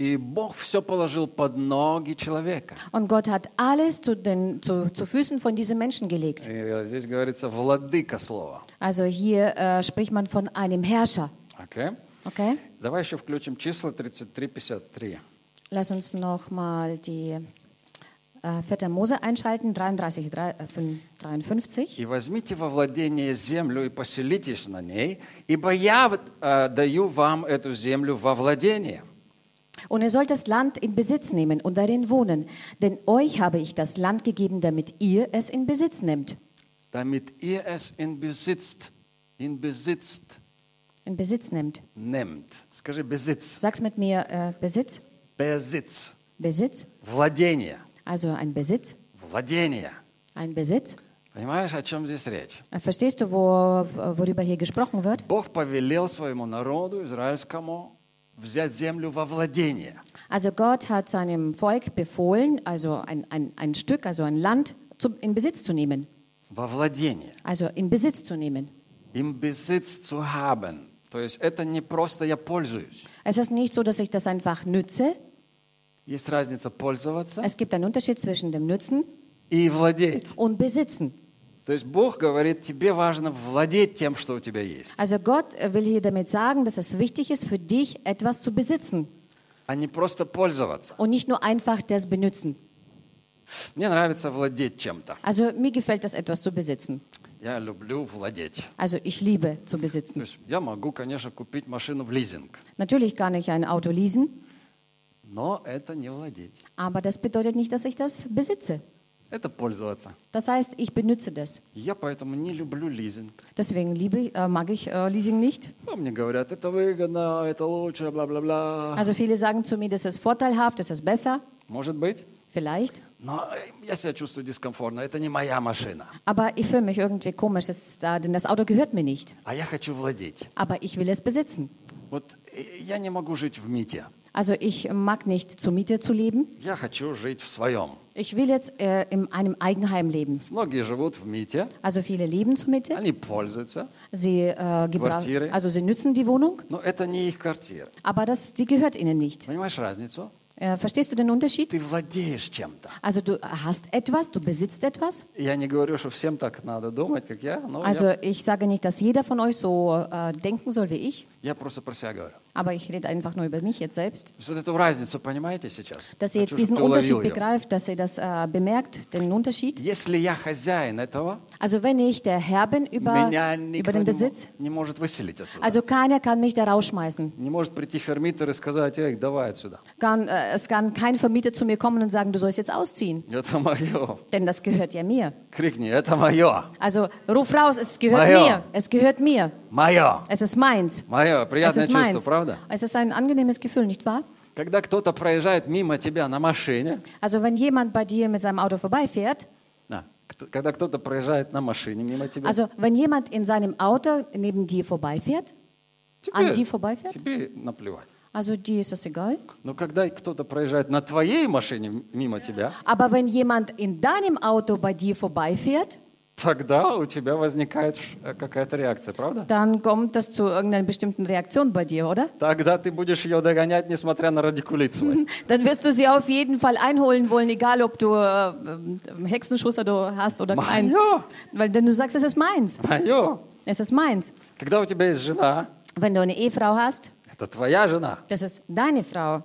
И Бог все положил под ноги человека. Und Gott hat alles zu den zu, zu Füßen von diesem Menschen gelegt. И здесь говорится владыка слова. Also hier äh, spricht man von einem Herrscher. Окей? Okay? Давай еще включим числа 33-53. Lass uns noch mal die äh, 4. Mose einschalten, 33, 3, äh, 53. «И возьмите во владение землю и поселитесь на ней, ибо я э, даю вам эту землю во владение». Und ihr sollt das Land in Besitz nehmen und darin wohnen, denn euch habe ich das Land gegeben, damit ihr es in Besitz nehmt. Damit ihr es in Besitz, in Besitz In Besitz nehmt. nimmt. Скажи Besitz. Sag's mit mir, äh, Besitz. Besitz. Besitz. Владение. Also ein Besitz. Владение. Ein Besitz. Понимаешь, о чем здесь речь? Äh, Verstehst du, wo, worüber hier gesprochen wird? Бог повелел своему народу, израильскому, взять землю во владение. Also Gott hat seinem Volk befohlen, also ein, ein, ein Stück, also ein Land zum, in Besitz zu nehmen. Во владение. Also in Besitz zu nehmen. Им Besitz zu haben. То есть это не просто я пользуюсь. Es ist nicht so, dass ich das einfach nütze. Есть разница пользоваться Es gibt einen Unterschied zwischen dem Nützen и владеть. und Besitzen. То есть Бог говорит, тебе важно владеть тем, что у тебя есть, Also Gott will hier damit sagen, dass es wichtig ist für dich, etwas zu besitzen а не просто пользоваться. und nicht nur einfach das Benutzen. Мне нравится владеть чем-то. Also mir gefällt das, etwas zu besitzen. Я люблю владеть. Also ich liebe zu То besitzen. есть я могу, конечно, купить машину в лизинг, Natürlich kann ich ein Auto leasen, но это не владеть. aber das bedeutet nicht, dass ich das besitze. Это пользоваться. Das heißt, ich benutze das. Я поэтому не люблю лизинг. Deswegen liebe, ich- äh, mag ich äh, Leasing nicht. А мне говорят, это выгодно, это лучше, бла-бла-бла. Also viele sagen zu mir, das ist vorteilhaft, das ist besser. Может быть. Vielleicht. Но я себя чувствую дискомфортно. Это не моя машина. Aber ich fühle mich irgendwie komisch, das ist, da, denn das Auto gehört mir nicht. А я хочу владеть. Aber ich will es besitzen. Вот э, я не могу жить в МИТе. Also ich mag nicht zur Miete zu leben. Я хочу жить в своем. Ich will jetzt äh, in einem Eigenheim leben. Многие живут в МИТе, Also viele leben zur Miete. они пользуются, Sie, äh, gebra- Quartiere. also sie nützen die Wohnung, но это не их квартира. aber das, die gehört ihnen nicht. Понимаешь разницу? Äh, verstehst du den Unterschied? Ты владеешь чем-то. Also du hast etwas, du besitzt etwas. Я не говорю, что всем так надо думать, как я, но Also я, ich sage nicht, dass jeder von euch so äh, denken soll wie ich, я просто про себя говорю. aber ich rede einfach nur über mich jetzt selbst. То есть вот эту разницу понимаете сейчас? Dass ihr Хочу, jetzt diesen чтобы ты Unterschied уловил её. begreift, dass ihr das äh, bemerkt, den Unterschied. Если я хозяин этого, Also wenn ich der Herr bin über, меня über никто den не, Besitz, мо- не может выселить оттуда. also keiner kann mich da rausschmeißen. Не может прийти фермитер и сказать, эй, давай отсюда. Kann, äh, es kann kein Vermieter zu mir kommen und sagen, du sollst jetzt ausziehen, Это мое. denn das gehört ja mir. Крикни, это мое. Also ruf raus, es gehört Major. mir, es gehört mir, Мое. es ist meins. Мое. Es Приятное ist чувство, meins. правда? Es ist ein angenehmes Gefühl, nicht wahr? Когда кто-то проезжает мимо тебя на машине, Also wenn jemand bei dir mit seinem Auto vorbeifährt, а, кто- когда кто-то проезжает на машине мимо тебя, also wenn jemand in seinem Auto neben dir vorbeifährt, an тебе, dir vorbeifährt, тебе наплевать. also dir ist das egal. Но когда кто-то проезжает на твоей машине мимо тебя, Aber wenn jemand in deinem Auto bei dir vorbeifährt, тогда у тебя возникает ш- э, какая-то реакция, правда? dann kommt das zu irgendeiner bestimmten Reaktion bei dir, oder? Тогда ты будешь ее догонять, несмотря на радикулит свой. Dann wirst du sie auf jeden Fall einholen wollen, egal ob du äh, äh, Hexenschuss oder hast oder keins. Мое, Weil denn du sagst, es ist meins. мое. Es ist meins. Когда у тебя есть жена, Wenn du eine Ehefrau hast, это твоя жена, das ist deine Frau.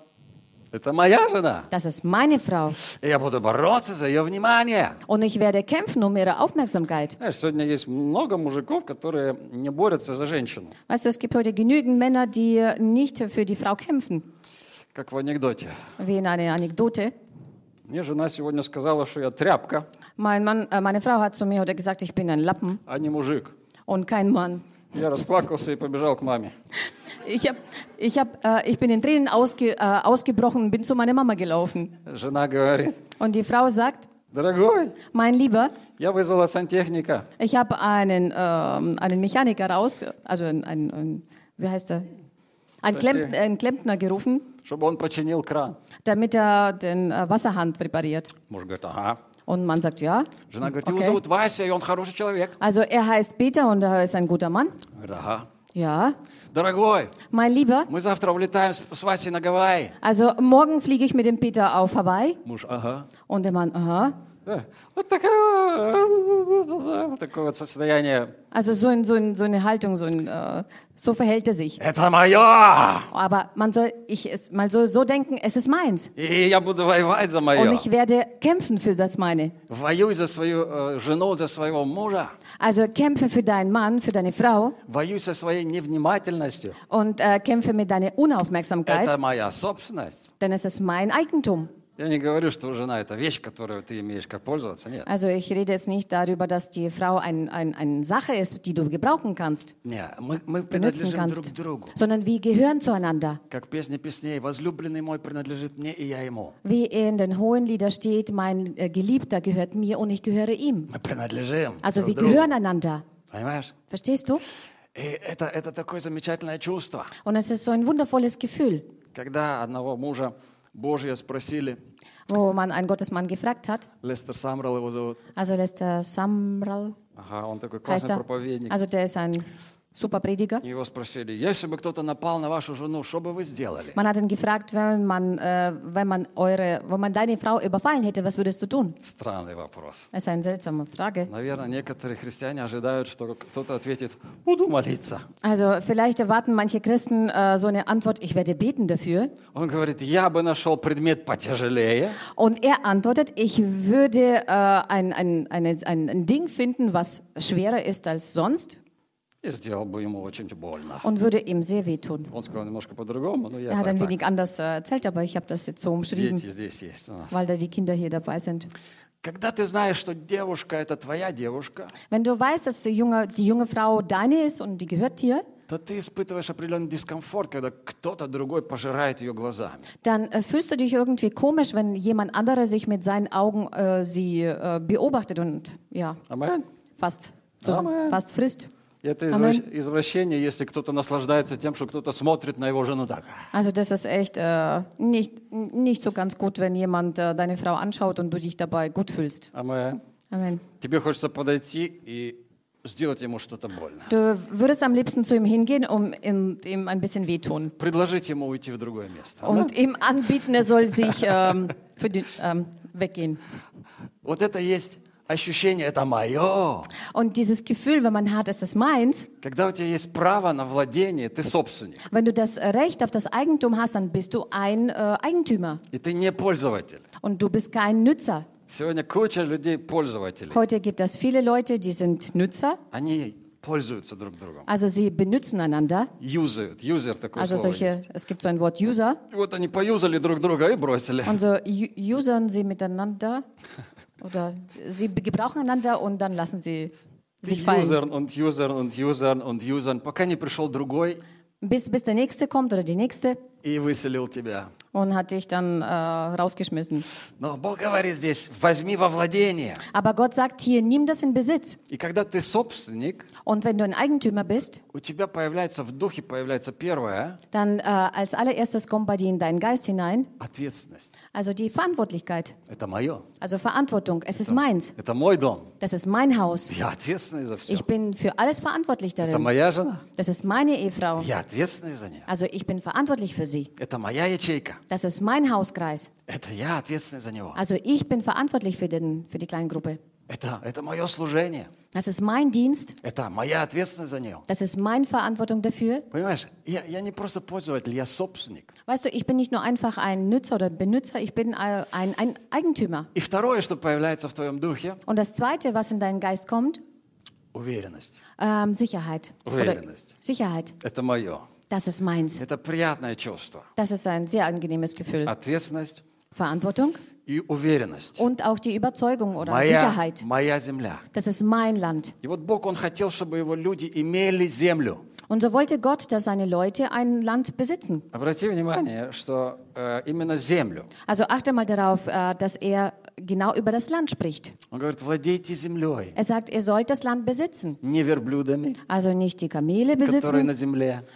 это моя жена. Das ist meine Frau. И я буду бороться за ее внимание. Und ich werde kämpfen um ihre Aufmerksamkeit. Знаешь, сегодня есть много мужиков, которые не борются за женщину. Weißt du, es gibt heute genügend Männer, die nicht für die Frau kämpfen. Как в анекдоте. Wie in einer Anekdote. Мне жена сегодня сказала, что я тряпка, Mein Mann, äh, meine Frau hat zu mir heute gesagt, ich bin ein Lappen а не мужик. und kein Mann. Я расплакался и побежал к маме. Ich, hab, ich, hab, äh, ich bin in Tränen ausge, äh, ausgebrochen und bin zu meiner Mama gelaufen. Жена говорит, Und die Frau sagt, дорогой, mein Lieber, я вызвала сантехника. ich habe einen, ähm, einen Mechaniker raus, also einen, einen, einen wie heißt er? Einen, Klemm, einen Klempner gerufen, чтобы он починил кран. damit er den äh, Wasserhahn präpariert. Муж говорит, ага. Und man sagt, ja. Жена говорит, его Okay. зовут Вася, и он хороший человек. Also er heißt Peter und er ist ein guter Mann. Говорит, ага. Ja, Дорогой, mein Lieber, мы завтра улетаем с, с Васей на Гавайи. also morgen fliege ich mit dem Peter auf Hawaii. Муж, ага. Und der Mann, aha. Э, Вот такое, вот такое вот состояние. Also so, in, so, in, so eine Haltung, so, ein, äh, so verhält er sich. Это мое! Aber man soll ich es mal so, so denken, es ist meins. И я буду воевать за Und мое. ich werde kämpfen für das meine. Воюй за свою э, жену, за своего мужа. Also kämpfe für deinen Mann, für deine Frau Воюй со своей невнимательностью. und äh, kämpfe mit deiner Unaufmerksamkeit, Это моя собственность. denn es ist mein Eigentum. Я не говорю, что жена это вещь, которую ты имеешь как пользоваться. Нет. Also ich rede jetzt nicht darüber, dass die Frau ein, ein, eine Sache ist, die du gebrauchen kannst, Не, мы, мы benutzen принадлежим друг kannst, другу. sondern wir gehören zueinander. Как в песне песней, возлюбленный мой принадлежит мне, и я ему. Wie in den hohen Lieder steht, mein äh, Geliebter gehört mir und ich gehöre ihm. Мы принадлежим Also друг wir другу. gehören einander. Понимаешь? Verstehst du? И это, это такое замечательное чувство. Und es ist so ein wundervolles Gefühl, Когда одного мужа Божия спросили, wo man einen Gottesmann gefragt hat. Лестер Самрал его зовут, Also Lester Samral ага, он такой heißt классный er. проповедник. Also der ist ein super Prediger. Его спросили, если бы кто-то напал на вашу жену, что бы вы сделали? Man hat ihn gefragt, wenn man, äh, wenn man eure, wenn man deine Frau überfallen hätte, was würdest du tun? Странный вопрос. Das ist eine seltsame Frage. Наверное, некоторые христиане ожидают, что кто-то ответит, буду молиться. Also vielleicht erwarten manche Christen äh, so eine Antwort, ich werde beten dafür. Он говорит, я бы нашел предмет потяжелее, Und er antwortet, ich würde äh, ein, ein, eine, ein, ein Ding finden, was schwerer ist als sonst и сделал бы ему очень больно. und würde ihm sehr wehtun. Он сказал немножко по-другому, но Er я hat ein так, wenig anders äh, erzählt, aber ich habe das jetzt so umschrieben, дети здесь есть у нас. weil da die Kinder hier dabei sind. Когда ты знаешь, что девушка – это твоя девушка, Wenn du weißt, dass die junge, die junge Frau deine ist und die gehört dir, то ты испытываешь определенный дискомфорт, когда кто-то другой пожирает ее глазами. dann äh, fühlst du dich irgendwie komisch, wenn jemand anderer sich mit seinen Augen äh, sie äh, beobachtet und ja, Амен. fast, so, Amen. fast frisst. Это Amen. извращ- извращение, если кто-то наслаждается тем, что кто-то смотрит на его жену так. Also das ist echt äh, nicht, nicht so ganz gut, wenn jemand äh, deine Frau anschaut und du dich dabei gut fühlst. Амен. Amen. Тебе хочется подойти и сделать ему что-то больно. Du würdest am liebsten zu ihm hingehen, um ihm, ihm ein bisschen wehtun Предложить ему уйти в другое место. Und ihm anbieten, er soll sich ähm, für die, ähm, weggehen. Вот это есть ощущение, это мое. Und dieses Gefühl, wenn man hat, es ist meins, Когда у тебя есть право на владение, ты собственник. wenn du das Recht auf das Eigentum hast, dann bist du ein äh, Eigentümer И ты не пользователь. und du bist kein Nützer. Сегодня куча людей пользователей. Heute gibt es viele Leute, die sind Nützer, Они пользуются друг другом. also sie benutzen einander. Юзают. Юзер такое Also слово solche, есть. es gibt so ein Wort User. И вот они поюзали друг друга и бросили. Und so u- usern sie miteinander oder sie gebrauchen einander und dann lassen sie sich fallen. Юзерн, und юзерн, und юзерн, und юзерн, пока не пришел другой Bis, bis der Nächste kommt oder die Nächste и выселил тебя. und hat dich dann äh, rausgeschmissen. Aber Gott sagt hier, nimm das in Besitz. und wenn du ein Eigentümer bist, dann äh, als allererstes kommt bei dir in deinen Geist hinein, also die Verantwortlichkeit. Also Verantwortung, es ist meins. Das ist mein Haus. Ich bin für alles verantwortlich darin. Das ist meine Ehefrau. Also ich bin verantwortlich für sie. Это моя ячейка. Das ist mein Hauskreis. Это я ответственный за него. Also ich bin verantwortlich für, den, für die Kleingruppe. Это, это мое служение. Das ist mein Dienst. Это моя ответственность за него. Das ist meine Verantwortung dafür. Понимаешь, я, я не просто пользователь, я собственник. Weißt du, ich bin nicht nur einfach ein Nützer oder Benutzer, ich bin äh, ein, ein Eigentümer. И второе, что появляется в твоем духе, Und das Zweite, was in deinen Geist kommt, уверенность. ähm, Sicherheit. Oder Уверенность. Sicherheit. Это мое. Das ist meins. Это приятное чувство. Das ist ein sehr angenehmes Gefühl. Ответственность Verantwortung и уверенность. und auch die Überzeugung oder Моя, Sicherheit. моя земля. Das ist mein Land. И вот Бог, Он хотел, чтобы Его люди имели землю. Und so wollte Gott, dass seine Leute ein Land besitzen. Also achte mal darauf, äh, dass er genau über das Land spricht. Er sagt, ihr sollt das Land besitzen. Also nicht die Kamele besitzen,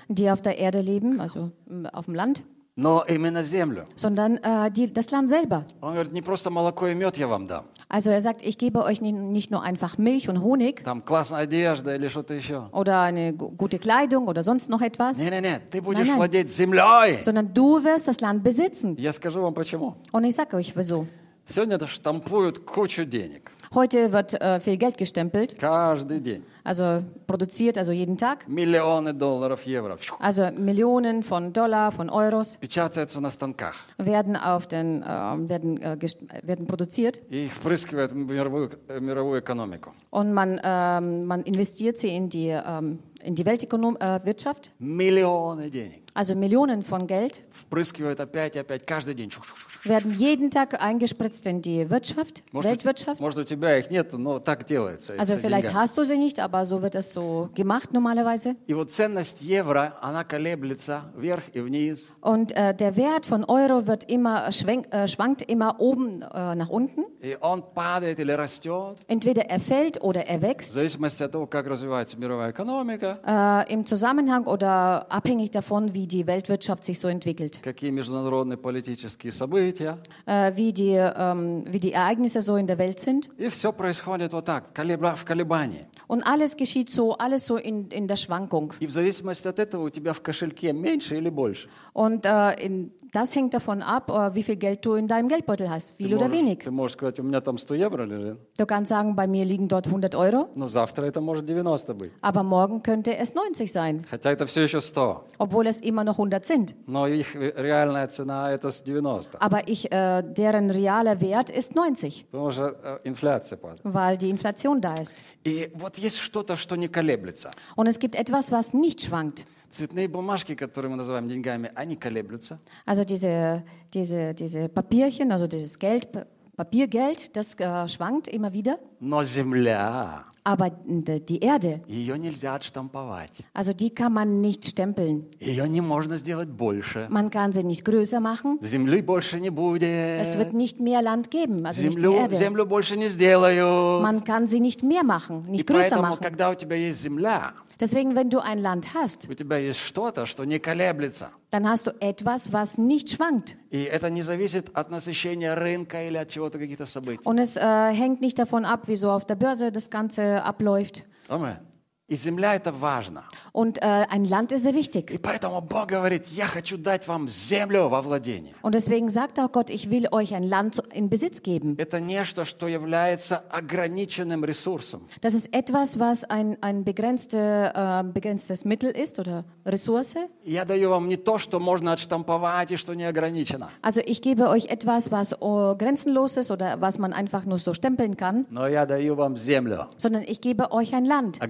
die auf der Erde leben, also hm, auf dem Land. но именно землю. sondern äh, die, das Land selber. Он говорит, не просто молоко и мед я вам дам. Also er sagt, ich gebe euch ni- nicht nur einfach Milch und Honig Там классная одежда или что-то еще. oder eine gu- gute Kleidung oder sonst noch etwas, Не-не-не, ты будешь Nein, nein. владеть землей. sondern du wirst das Land besitzen. Я скажу вам почему. Und ich sage euch wieso. Сегодня это штампуют кучу денег. Heute wird äh, viel Geld gestempelt, Каждый день. also produziert, also jeden Tag. Миллионы долларов, евро. Also Millionen von Dollar, von Euros Печатаются на станках. werden, auf den, äh, werden, äh, gest- werden produziert И их впрыскивают в мировую, э, мировую экономику. und man, ähm, man investiert sie in die, ähm, in die Weltwirtschaft, äh, Wirtschaft. Миллионы денег. also Millionen von Geld Впрыскивают опять и опять каждый день. Шух-шух-шух. werden jeden Tag eingespritzt in die Wirtschaft, Может, у- Weltwirtschaft. может, у тебя их нет, но так делается. Also с vielleicht деньгами. hast du sie nicht, aber so wird es so gemacht normalerweise. И вот ценность евро, она колеблется вверх и вниз. Und äh, der Wert von Euro wird immer schwenk, äh, schwankt immer oben äh, nach unten. И он падает или растет. Entweder er fällt oder er В wächst. зависимости от того, как развивается мировая экономика, Äh, Im Zusammenhang oder abhängig davon, wie die Weltwirtschaft sich so entwickelt, Какие международные политические события. äh, wie, die, ähm, wie die Ereignisse so in der Welt sind. И все происходит вот так, колебра- в колебании. Und alles geschieht so, alles so in, in der Schwankung. И в зависимости от этого у тебя в кошельке меньше или больше. Und äh, in, das hängt davon ab, äh, wie viel Geld du in deinem Geldbeutel hast, viel oder можешь, wenig. ты можешь сказать, у меня там 100 евро лежит, Du kannst sagen, bei mir liegen dort 100 Euro, но завтра это может 90 быть. aber morgen könnte es 90 sein, Хотя это все еще 100. obwohl es immer noch 100 sind. Но их реальная цена это с 90. Aber ich, äh, deren realer Wert ist 90, Потому что э, инфляция падает. weil die Inflation da ist. И вот есть что-то, что не колеблется. Und es gibt etwas, was nicht schwankt. Цветные бумажки, которые мы называем деньгами, они колеблются. Also diese, diese, diese Papierchen, also dieses Geld, Pa- Papiergeld, das äh, schwankt immer wieder. Но земля, Aber d- die Erde, ее нельзя отштамповать. also die kann man nicht stempeln. Ее не можно сделать больше. Man kann sie nicht größer machen. Земли больше не будет. Es wird nicht mehr Land geben, also nicht mehr Землю, Erde. землю больше не сделают. Man kann sie nicht mehr machen, И nicht größer поэтому, machen. когда у тебя есть земля, Deswegen, wenn du ein Land hast, у тебя есть что-то, что не колеблется. dann hast du etwas, was nicht schwankt. И это не зависит от насыщения рынка или от чего-то, каких-то событий. Und es äh, hängt nicht davon ab, wie so auf der Börse das Ganze abläuft. Amen. И земля это важно. Und äh, ein Land ist sehr wichtig. И поэтому Бог говорит, я хочу дать вам землю во владение. Und deswegen sagt auch Gott, ich will euch ein Land zu- in Besitz geben. Это нечто, что является ограниченным ресурсом. Das ist etwas, was ein, ein begrenzte, äh, begrenztes Mittel ist oder Ressource. Я даю вам не то, что можно отштамповать и что не ограничено. Also ich gebe euch etwas, was äh, grenzenlos ist oder was man einfach nur so stempeln kann, Но я даю вам землю. sondern ich gebe euch ein Land,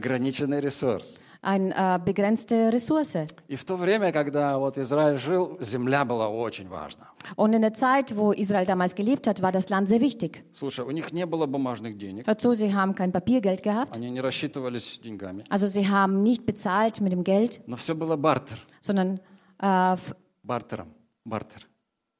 Ограниченный ресурс. eine äh, begrenzte Ressource. И в то время, когда вот Израиль жил, земля была очень важна. Und in der Zeit, wo Israel damals gelebt hat, war das Land sehr wichtig. Слушай, у них не было бумажных денег, Hört zu, sie haben kein Papiergeld gehabt, они не рассчитывались деньгами, also sie haben nicht bezahlt mit dem Geld, но все было бартер, sondern äh, f- бартером, бартер,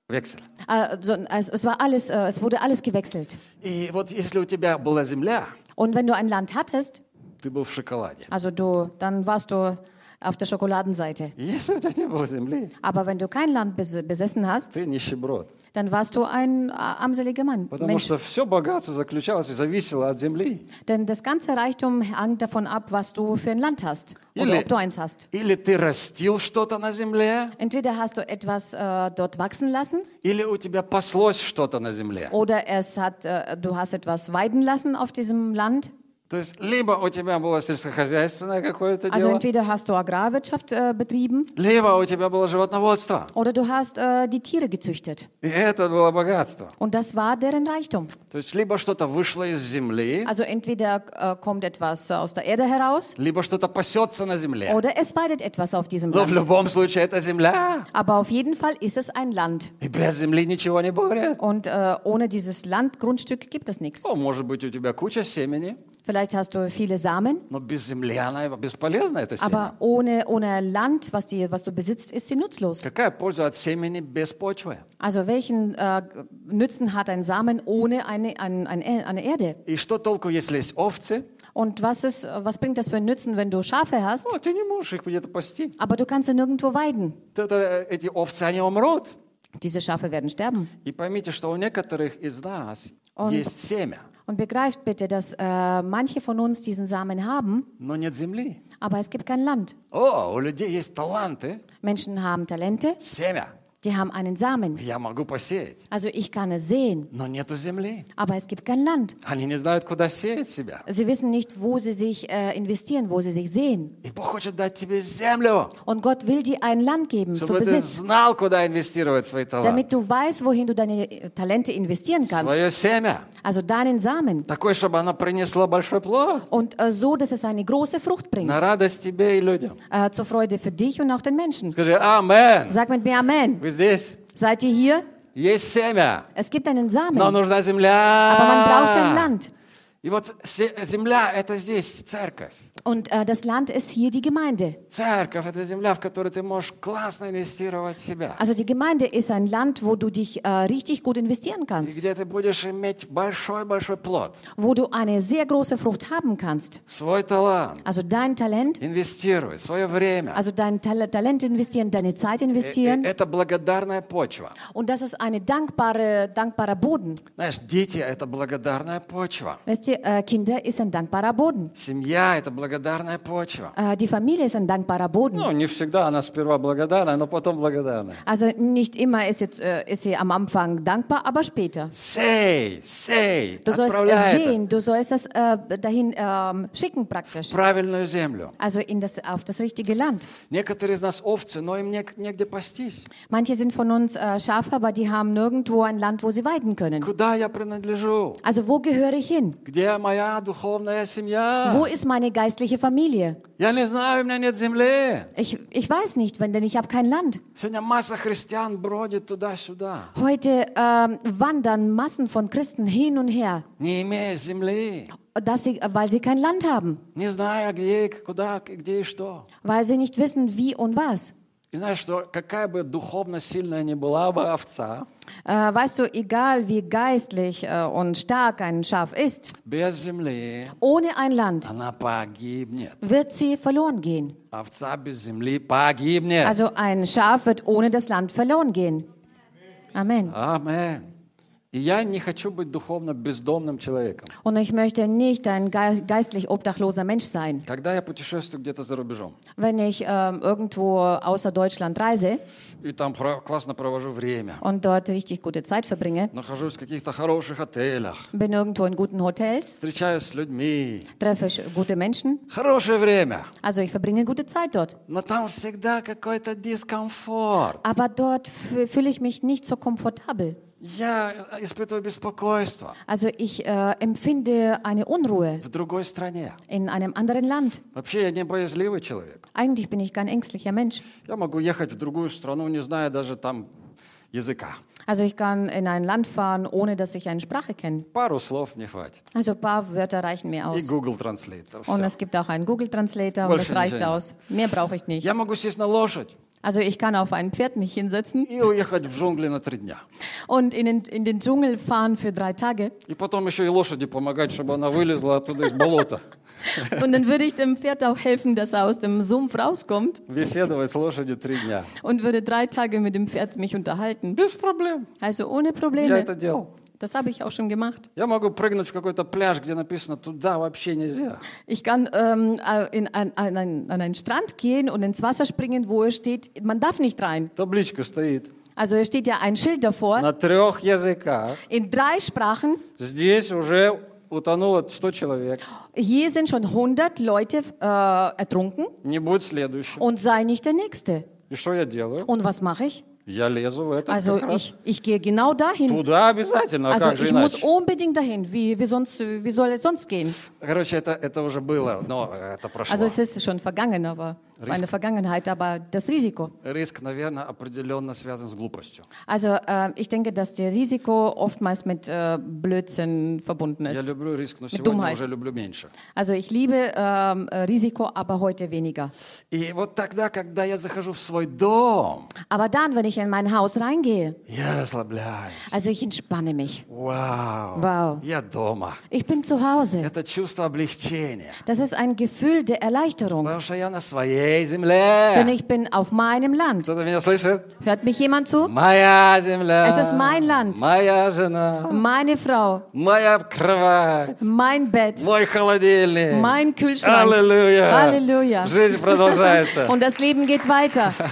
вексель. äh, so, es, es war alles, äh, es wurde alles gewechselt. И вот если у тебя была земля, Und wenn du ein Land hattest, ты был в шоколаде. also du, dann warst du auf der Schokoladenseite. Если у тебя не было земли, Aber wenn du kein Land bes besessen hast, ты нищеброд. dann warst du ein äh, armseliger Mann, Потому Mensch. что все богатство заключалось и зависело от земли. Denn das ganze Reichtum hängt davon ab, was du für ein Land hast oder Или, ob du eins hast. или ты растил что-то на земле, Entweder hast du etwas äh, dort wachsen lassen или у тебя паслось что-то на земле. oder es hat, äh, du hast etwas weiden lassen auf diesem Land. То есть либо у тебя было сельскохозяйственное какое-то Also дело, entweder hast du Agrarwirtschaft äh, betrieben либо у тебя было животноводство. oder du hast äh, die Tiere gezüchtet. И это было богатство. Und das war deren Reichtum. То есть либо что-то вышло из земли, Also entweder äh, kommt etwas aus der Erde heraus либо что-то пасется на земле. oder es weidet etwas auf diesem Но в Land. любом случае это земля. Aber auf jeden Fall ist es ein Land. И без земли ничего не будет. Und äh, ohne dieses Land, Grundstück, gibt es nichts. Ну, может быть, у тебя куча семени, Vielleicht hast du viele Samen, но без земли она бесполезна, это семя. aber ohne, ohne Land, was, die, was du besitzt, ist sie nutzlos. Какая польза от семени без почвы? Also welchen äh, Nützen hat ein Samen ohne eine, ein, ein, eine Erde? И что толку, если есть овцы, Und was, ist, was bringt das für einen Nützen, wenn du Schafe hast, Ну, ты не можешь их где-то пасти. aber du kannst sie nirgendwo weiden? Это, эти овцы, они умрут. Diese Schafe werden sterben. И поймите, что у некоторых из нас und, und begreift bitte, dass äh, manche von uns diesen Samen haben, aber es gibt kein Land. Oh, Menschen haben Talente, die haben einen Samen. Я могу посеять, Also ich kann es sehen, но нету земли. aber es gibt kein Land. Они не знают, куда сеять себя. Sie wissen nicht, wo sie sich äh, investieren, wo sie sich sehen. И Бог хочет дать тебе землю, Und Gott will dir ein Land geben zu чтобы ты Besitz, знал, куда инвестировать свои таланты. damit du weißt, wohin du deine äh, Talente investieren kannst. Свое семя. Also deinen Samen. Такой, чтобы оно принесло большой плод. Und äh, so, dass es eine große Frucht bringt. На радость тебе и людям. Äh, zur Freude für dich und auch den Menschen. Скажи, амен. Sag mit mir Amen. Вы Здесь? Seid ihr hier? Есть семя, Es gibt einen Samen, но aber нужна земля. man braucht ein Land. И вот земля – это здесь церковь. Und äh, das Land ist hier die Gemeinde. Церковь – это земля, в которой ты можешь классно инвестировать в себя. Also die Gemeinde ist ein Land, wo du dich äh, richtig gut investieren И kannst, где ты будешь иметь большой-большой плод. wo du eine sehr große Frucht haben kannst. Свой талант. Also dein Talent, Инвестируй, свое время. also dein Tal Talent investieren, deine Zeit Э- э- investieren. Это благодарная почва. Und das ist eine dankbare, dankbarer Boden. Знаешь, дети – это благодарная почва. Weißt ihr, äh, Kinder ist ein dankbarer Boden. Семья – это благодарная почва. Äh, die Familie ist ein dankbarer Boden. Ну, не всегда она сперва благодарна, но потом благодарна. Also nicht immer ist, jetzt, äh, ist sie am Anfang dankbar, aber später. Сей, сей, Du sollst отправляй es это sehen, du sollst es äh, dahin ähm, schicken praktisch. в правильную землю. Also in das, auf das richtige Land. Некоторые из нас овцы, но им не- негде пастись. Manche sind von uns äh, Schafe, aber die haben nirgendwo ein Land, wo sie weiden können. Куда я принадлежу? Also wo gehöre ich hin? Где моя духовная семья? Wo ist meine geistliche Familie? Я не знаю, у меня нет земли. Ich, ich weiß nicht, wenn, denn ich habe kein Land. Сегодня масса христиан бродит туда-сюда, Heute ähm, wandern Massen von Christen hin und her, не имея земли, dass sie, weil sie kein Land haben, не зная, где, и куда, и где и что. weil sie nicht wissen, wie und was. И знаешь, что какая бы духовно сильная ни была бы овца, Äh, weißt du, egal wie geistlich äh, und stark ein Schaf ist, без земли ohne ein Land она погибнет. wird sie verloren gehen. Овца без земли погибнет. Also ein Schaf wird ohne das Land verloren gehen. Amen. Амен. Und ich möchte nicht ein geistlich obdachloser Mensch sein. Wenn ich äh, irgendwo außer Deutschland reise und dort richtig gute Zeit verbringe, bin irgendwo in guten Hotels, treffe gute Menschen, also ich verbringe gute Zeit dort. Aber dort fühle ich mich nicht so komfortabel. Я испытываю беспокойство Also ich äh, empfinde eine Unruhe в другой стране. in einem anderen Land. Вообще я не боязливый человек. Eigentlich bin ich kein ängstlicher Mensch. Я могу ехать в другую страну, не зная даже там языка. Also ich kann in ein Land fahren, ohne dass ich eine Sprache kenne. Пару слов не хватит. Also ein paar Wörter reichen mir И aus. Google Translate. Und Всё. es gibt auch einen Google Translator und Больше das reicht ничего нет. aus. Mehr brauche ich nicht. Я могу сесть на лошадь Also ich kann auf ein Pferd mich hinsetzen и уехать в джунгли на три дня. und in den, in den Dschungel fahren für drei Tage. И потом еще и лошади помогать, чтобы она вылезла оттуда из болота. Und dann würde ich dem Pferd auch helfen, dass er aus dem Sumpf rauskommt Беседовать с лошадью три дня. und würde drei Tage mit dem Pferd mich unterhalten. Без проблем. Also ohne Я Probleme. это делал. Das habe ich auch schon gemacht. Я могу прыгнуть в какой-то пляж, где написано «туда вообще нельзя». Ich kann ähm, äh, in, an, an, einen, an einen Strand gehen und ins Wasser springen, wo es steht, man darf nicht rein. Табличка стоит Also es steht ja ein Schild davor, на трех языках. in drei Sprachen. Здесь уже утонуло 100 человек. Hier sind schon 100 Leute äh, ertrunken Не будет следующего. und sei nicht der Nächste. И что я делаю? Und was mache ich? Also ich, ich gehe genau dahin. also ich muss unbedingt dahin. Wie, wie, sonst, wie soll es sonst gehen? Also es ist schon vergangen, aber eine Vergangenheit, aber das Risiko. Also äh, ich denke, dass das Risiko oftmals mit äh, Blödsinn verbunden ist. mit Dummheit. Also ich liebe äh, Risiko, aber heute weniger. Aber dann, wenn ich in mein Haus reingehe. я расслабляюсь. Also ich entspanne mich. Вау, Вау. я дома. Ich bin zu Hause. Это чувство облегчения. Das ist ein Gefühl der Erleichterung, Потому что я на своей denn земле. ich bin auf meinem Land. Кто-то меня слышит? Hört mich jemand zu? Моя земля. Es ist mein Land. Моя жена. Meine Frau, Моя кровать. mein Bett, Мой холодильник. mein Kühlschrank. Аллилуйя. Halleluja. Жизнь продолжается. Und das Leben geht weiter.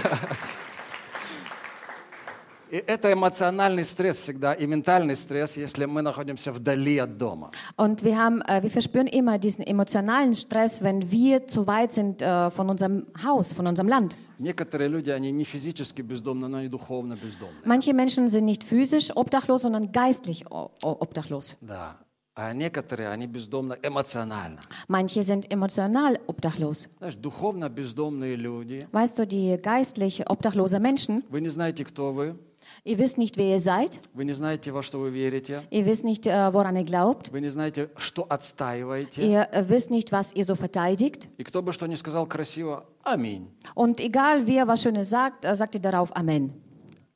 И это эмоциональный стресс всегда, и ментальный стресс, если мы находимся вдали от дома. Und wir, haben, äh, wir verspüren immer diesen emotionalen Stress, wenn wir zu weit sind äh, von unserem Haus, von unserem Land. Некоторые люди, они не физически бездомны, но они духовно бездомны. Manche Menschen sind nicht physisch obdachlos, sondern geistlich o- o- obdachlos. Да. А некоторые, они бездомны эмоционально. Manche sind emotional obdachlos. Знаешь, духовно бездомные люди, Weißt du, die geistlich obdachlose Menschen, вы не знаете, кто вы, ihr wisst nicht, wer ihr seid, вы не знаете, во что вы верите, ihr wisst nicht, äh, woran ihr glaubt, вы не знаете, что отстаиваете. ihr äh, wisst nicht, was ihr so verteidigt. И кто бы что ни сказал красиво, аминь. Und egal, wer was Schönes sagt, äh, sagt ihr darauf Amen.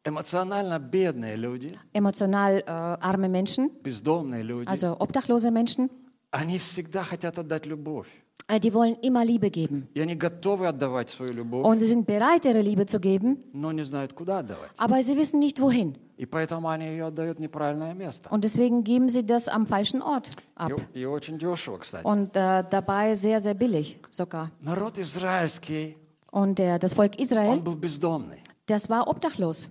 Эмоционально бедные люди, Emotional äh, arme Menschen, бездомные люди, also obdachlose Menschen, они всегда хотят отдать любовь. Äh, die wollen immer Liebe geben. Und sie sind bereit, ihre Liebe zu geben, aber sie wissen nicht, wohin. Und deswegen geben sie das am falschen Ort ab. Und äh, dabei sehr, sehr billig sogar. Und äh, das Volk Israel, das war obdachlos.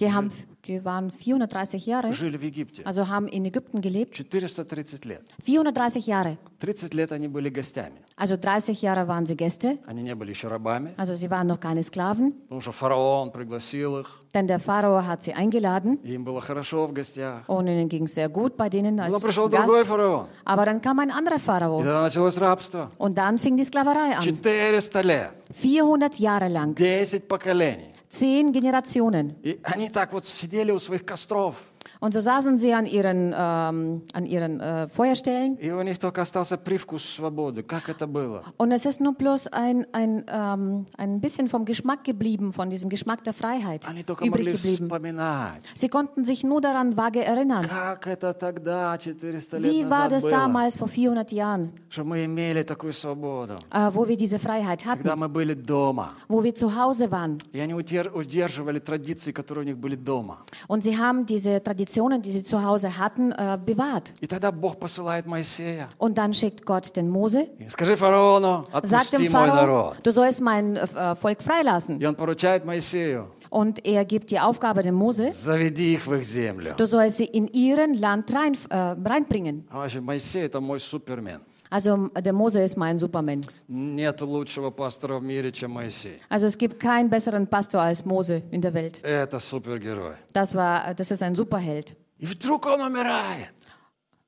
Они 430 лет Die, haben, die waren 430 Jahre, жили в Египте. also haben in Ägypten gelebt. 430 лет. 430 Jahre. 30 лет они были гостями. Also 30 Jahre waren sie Gäste, Они не были еще рабами, also sie waren noch keine Sklaven, потому что фараон пригласил их, denn der Pharao hat sie eingeladen и им было хорошо в гостях. und ihnen ging es sehr gut bei denen Но als пришел другой Gast. фараон. Aber dann kam ein anderer И Pharao тогда началось рабство. und dann fing die Sklaverei an. 400 лет. 400 Jahre lang, 10 поколений. zehn Generationen. И они так вот сидели у своих костров. Und so saßen sie an ihren, ähm, an ihren äh, Feuerstellen И у них только остался привкус свободы. Как это было? und es ist nur bloß ein, ein, ähm, ein bisschen vom Geschmack geblieben, von diesem Geschmack der Freiheit Они только übrig могли geblieben. вспоминать. Sie konnten sich nur daran vage erinnern. Как это тогда, 400 лет Wie war назад das было? damals vor 400 Jahren, Что мы имели такую свободу. äh, wo wir diese Freiheit hatten, Когда мы были дома. wo wir zu Hause waren. И они утер- удерживали традиции, которые у них были дома. Und sie haben diese Traditionen, die sie zu Hause hatten, äh, bewahrt. И тогда Бог посылает Моисея. Und dann schickt Gott den Mose, И скажи фараону, sagt dem отпусти мой Pharao, народ. du sollst mein äh, Volk freilassen. И он поручает Моисею, Und er gibt die Aufgabe dem Mose, заведи их в их землю. du sollst sie in ihren Land rein, äh, reinbringen. А вообще, Моисей это мой супермен. Also der Mose ist mein Superman. Нет лучшего пастора в мире, чем Моисей. Also es gibt keinen besseren Pastor als Mose in der Welt. Это супергерой. Das, war, das ist ein Superheld. И вдруг он умирает.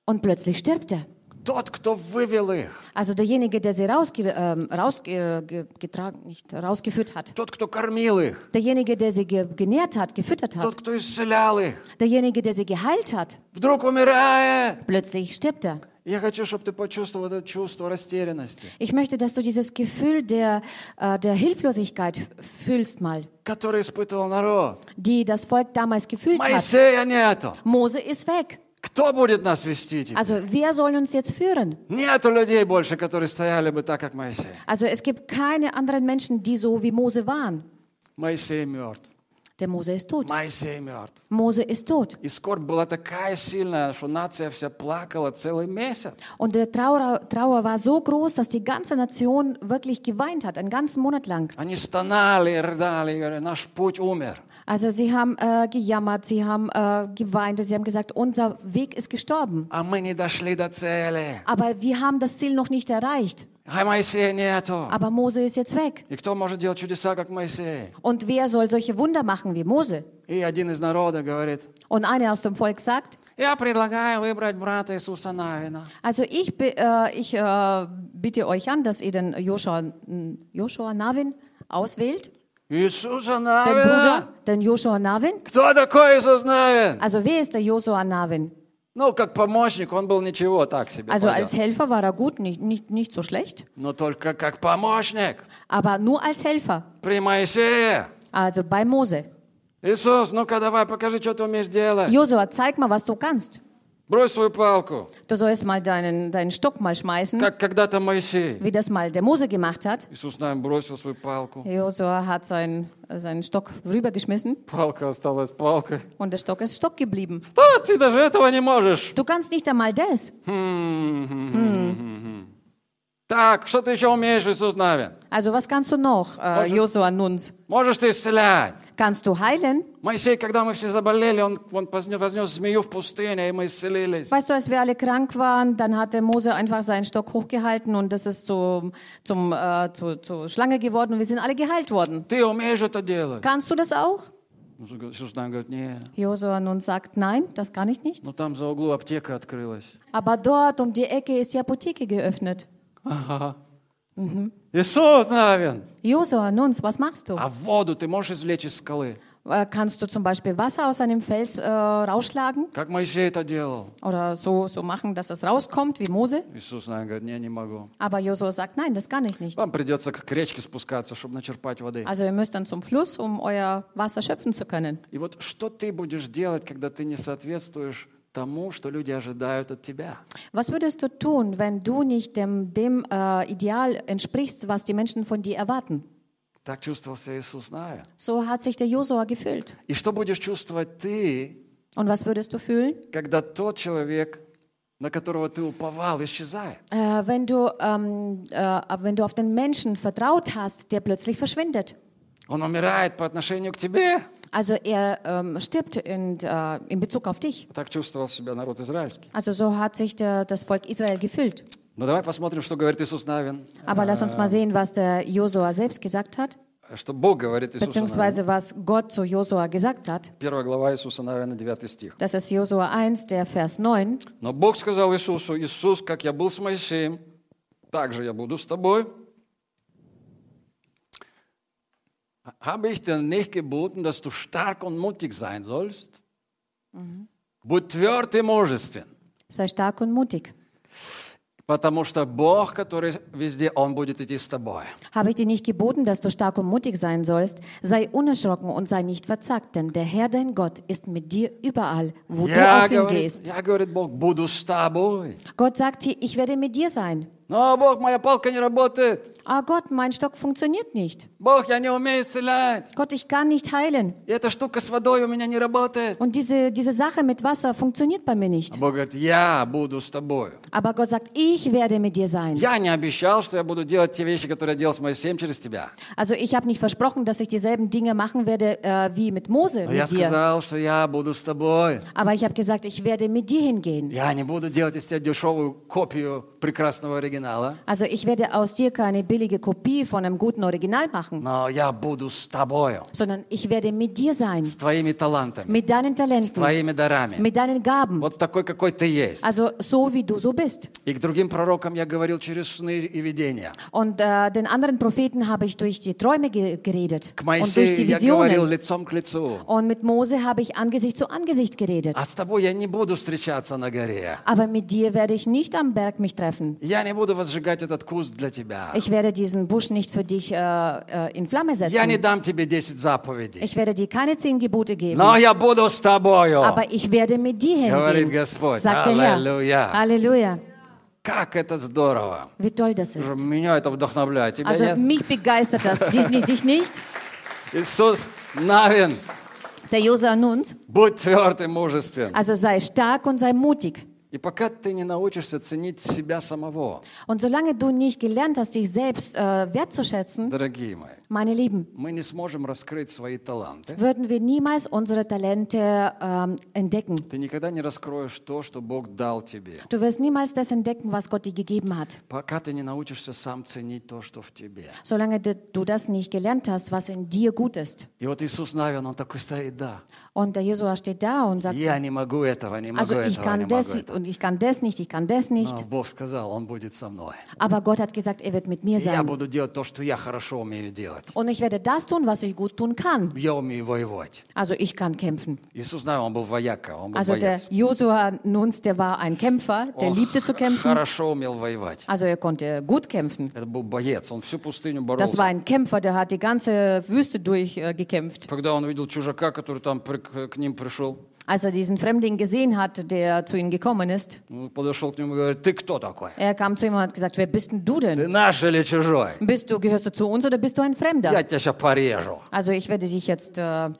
Und plötzlich stirbt er. Тот, кто вывел их. Also derjenige, der sie rausge, ähm, rausge, ge- getragen, nicht rausgeführt hat. Тот, кто кормил их. Derjenige, der sie ge genährt hat, gefüttert hat. Тот, кто исцелял их. Derjenige, der sie geheilt hat. Вдруг умирает. Plötzlich stirbt er. Я хочу, чтобы ты почувствовал это чувство растерянности, Ich möchte, dass du dieses Gefühl der, äh, der Hilflosigkeit fühlst mal, которое испытывал народ. die das Volk damals gefühlt hat. Моисея нету. Mose ist weg. Кто будет нас вести теперь? Also wer soll uns jetzt führen? Нету людей больше, которые стояли бы так, как Моисей. Also es gibt keine anderen Menschen, die so wie Mose waren. Моисей мертв. Der Mose ist tot. Моисей мертв. Mose ist tot. И скорбь была такая сильная, что нация вся плакала целый месяц. Und der Trauer, Trauer war so groß, dass die ganze Nation wirklich geweint hat, einen ganzen Monat lang. Они стонали рыдали, говорили, наш путь умер. Also sie haben äh, gejammert, sie haben äh, geweint, sie haben gesagt, unser Weg ist gestorben. А мы не дошли до цели. Aber wir haben das Ziel noch nicht erreicht. А Моисея нету. Aber Mose ist jetzt weg. И кто может делать чудеса, как Моисей? Und wer soll solche Wunder machen wie Mose? И один из народа говорит, Und einer aus dem Volk sagt, я предлагаю выбрать брата Иисуса Навина. also ich, be- äh, ich äh, bitte euch an, dass ihr den Joshua, Joshua Navin auswählt, Иисуса Навина? Bruder, den Joshua Navin. Кто такой Иисус Навин? Also wer ist der Joshua Navin? Ну, как помощник, он был ничего так себе. Also als Helfer war er gut, nicht, nicht, nicht so schlecht, Но только как помощник. aber nur als Helfer. При Моисее Also bei Mose. Иисус, ну-ка давай, покажи, что ты умеешь делать. Josua, zeig mal, was du kannst. Брось свою палку. Du sollst mal deinen, deinen Stock mal schmeißen, Как когда-то Моисей. wie das mal der Mose gemacht hat. Иисус, наверное, бросил свою палку. Josua hat seinen, seinen Stock rübergeschmissen Палка осталась палкой. und der Stock ist Stock geblieben. Да, ты даже этого не можешь. Du kannst nicht einmal das. Так, что ты еще умеешь, Иисус Навин? Also was kannst du noch, äh, Josua Nuns? Можешь ты исцелять? Kannst du heilen? Моисей, когда мы все заболели, он, он вознес, вознес змею в пустыне, и мы исцелились. Weißt du, als wir alle krank waren, dann hat der Mose einfach seinen Stock hochgehalten und das ist zum, zum, äh, zu, zur Schlange geworden und wir sind alle geheilt worden. Ты умеешь это делать? Kannst du das auch? Иисус Навин говорит, нет. Josua nun sagt, nein, das kann ich nicht. Ну там за углу аптека открылась. Aber dort um die Ecke ist die Apotheke geöffnet. Ага. Иисус Навин! Josua, Nuns, was machst du? А воду ты можешь извлечь из скалы? Äh, kannst du zum Beispiel Wasser aus einem Fels äh, rausschlagen Как Моисей это делал? oder so, so machen, dass es rauskommt wie Mose? Иисус Навин говорит, не, не могу. Aber Josua sagt, nein, das kann ich nicht. Вам придется к речке спускаться, чтобы начерпать воды. Also ihr müsst dann zum Fluss, um euer Wasser schöpfen zu können. И вот что ты будешь делать, когда ты не соответствуешь тому, что люди ожидают от тебя? Was würdest du tun, wenn du nicht dem, dem äh, Ideal entsprichst, was die Menschen von dir erwarten? Так чувствовал себя Иисус Навин. So hat sich der Josua gefühlt. И что будешь чувствовать ты, Und was würdest du fühlen, когда тот человек, на которого ты уповал, исчезает? äh, wenn, du, ähm, äh, wenn du auf den Menschen vertraut hast, der plötzlich verschwindet? Он умирает по отношению к тебе. Also er ähm, stirbt in, äh, in Bezug auf dich. Так чувствовал себя народ израильский. Also so hat sich der, das Volk Israel gefühlt. Ну давай посмотрим, что говорит Иисус Навин. Aber lass uns mal sehen, was der Josua selbst gesagt hat, Что Бог говорит Иисусу Навину. beziehungsweise was Gott zu Josua gesagt hat. Первая глава Иисуса Навина, 9 стих. Das ist Josua 1, der Vers 9. Но Бог сказал Иисусу, Иисус, как я был с Моисеем, так же я буду с тобой. Habe ich dir nicht geboten, dass du stark und mutig sein sollst? Будь тверд и мужествен, Sei stark und mutig. потому что Бог, который везде, Он будет идти с тобой. Habe ich dir nicht geboten, dass du stark und mutig sein sollst? Sei unerschrocken und sei nicht verzagt, denn der Herr dein Gott ist mit dir überall, wo du Я, auch говорит, hingehst. я, говорит Бог, буду с тобой. Gott sagt hier, ich werde mit dir sein. Но, Бог, моя палка не работает. Ah Gott, mein Stock funktioniert nicht. Бог, я не умею исцелять. Gott, ich kann nicht heilen. И эта штука с водой у меня не работает. Und diese, diese Sache mit Wasser funktioniert bei mir nicht. Бог говорит, я буду с тобой. Aber Gott sagt, ich werde mit dir sein. Я не обещал, что я буду делать те вещи, которые я делал с Моисеем через тебя. Also ich habe nicht versprochen, dass ich dieselben Dinge machen werde äh, wie mit Mose, Но я mit dir. сказал, что я буду с тобой. Aber ich habe gesagt, ich werde mit dir hingehen. Я не буду делать из тебя дешевую копию прекрасного оригинала, Also ich werde aus dir keine billige Kopie von einem guten Original machen, но я буду с тобою, sondern ich werde mit dir sein, с твоими талантами, mit deinen с Talenten, твоими дарами. mit deinen Gaben. Вот такой, какой ты есть. Also so wie du so bist. И к другим пророкам я говорил через сны и видения. Und äh, den anderen Propheten habe ich durch die Träume ge geredet К und durch Моисею die я говорил Visionen. лицом к лицу. Und mit Mose habe ich Angesicht zu Angesicht geredet. А с тобой я не буду встречаться на горе. Aber mit dir werde ich nicht am Berg mich treffen. Я не буду возжигать этот куст для тебя. Ich werde diesen Busch nicht für dich äh, äh, in Flamme Я не setzen. дам тебе 10 заповедей. Ich werde dir keine zehn Gebote geben. Но я буду с тобою. Aber ich werde mit dir Говорит hingehen, Господь. sagt der Herr. Аллилуйя. Halleluja. Как это здорово. Wie toll das ist. Меня это вдохновляет. Тебя Also нет? mich begeistert das. Dich, nicht- dich nicht? Иисус Навин, Der Josua Nuns. будь тверд и мужествен. Also sei stark und sei mutig. Und solange du nicht gelernt hast, dich selbst äh, wertzuschätzen, meine Lieben, würden wir niemals unsere Talente ähm, entdecken. Du wirst niemals das entdecken, was Gott dir gegeben hat. Solange du das nicht gelernt hast, was in dir gut ist. И вот Иисус Навин, он такой стоит, да, Und der Josua steht da und sagt, я не могу этого, не могу also ich этого, не kann могу das этого. und ich kann das nicht, ich kann das nicht. Но Бог сказал, Он будет со мной. Aber Gott hat gesagt, er wird mit mir И я sein. буду делать то, что я хорошо умею делать. Und ich werde das tun, was ich gut tun kann. Я умею воевать. Also ich kann kämpfen. Иисус, знаю, Он был вояка, Он был Also der боец. Josua Nuns, der war ein Kämpfer, der Он liebte zu kämpfen. хорошо умел воевать. Also er konnte gut kämpfen. Это был боец, он всю пустыню Das war боролся. ein Kämpfer, der hat die ganze Wüste durchgekämpft. Äh, gekämpft. Когда он увидел чужака, который там при- к к ним пришел, Als er diesen Fremdling gesehen hat, der zu ihnen gekommen ist, он подошел к нему и говорит, ты кто такой? er kam zu ihm und hat gesagt, wer bist denn du denn? Ты наш или чужой? Bist du, gehörst du zu uns oder bist du ein Я Fremder? тебя сейчас порежу. Also ich werde dich jetzt äh, äh,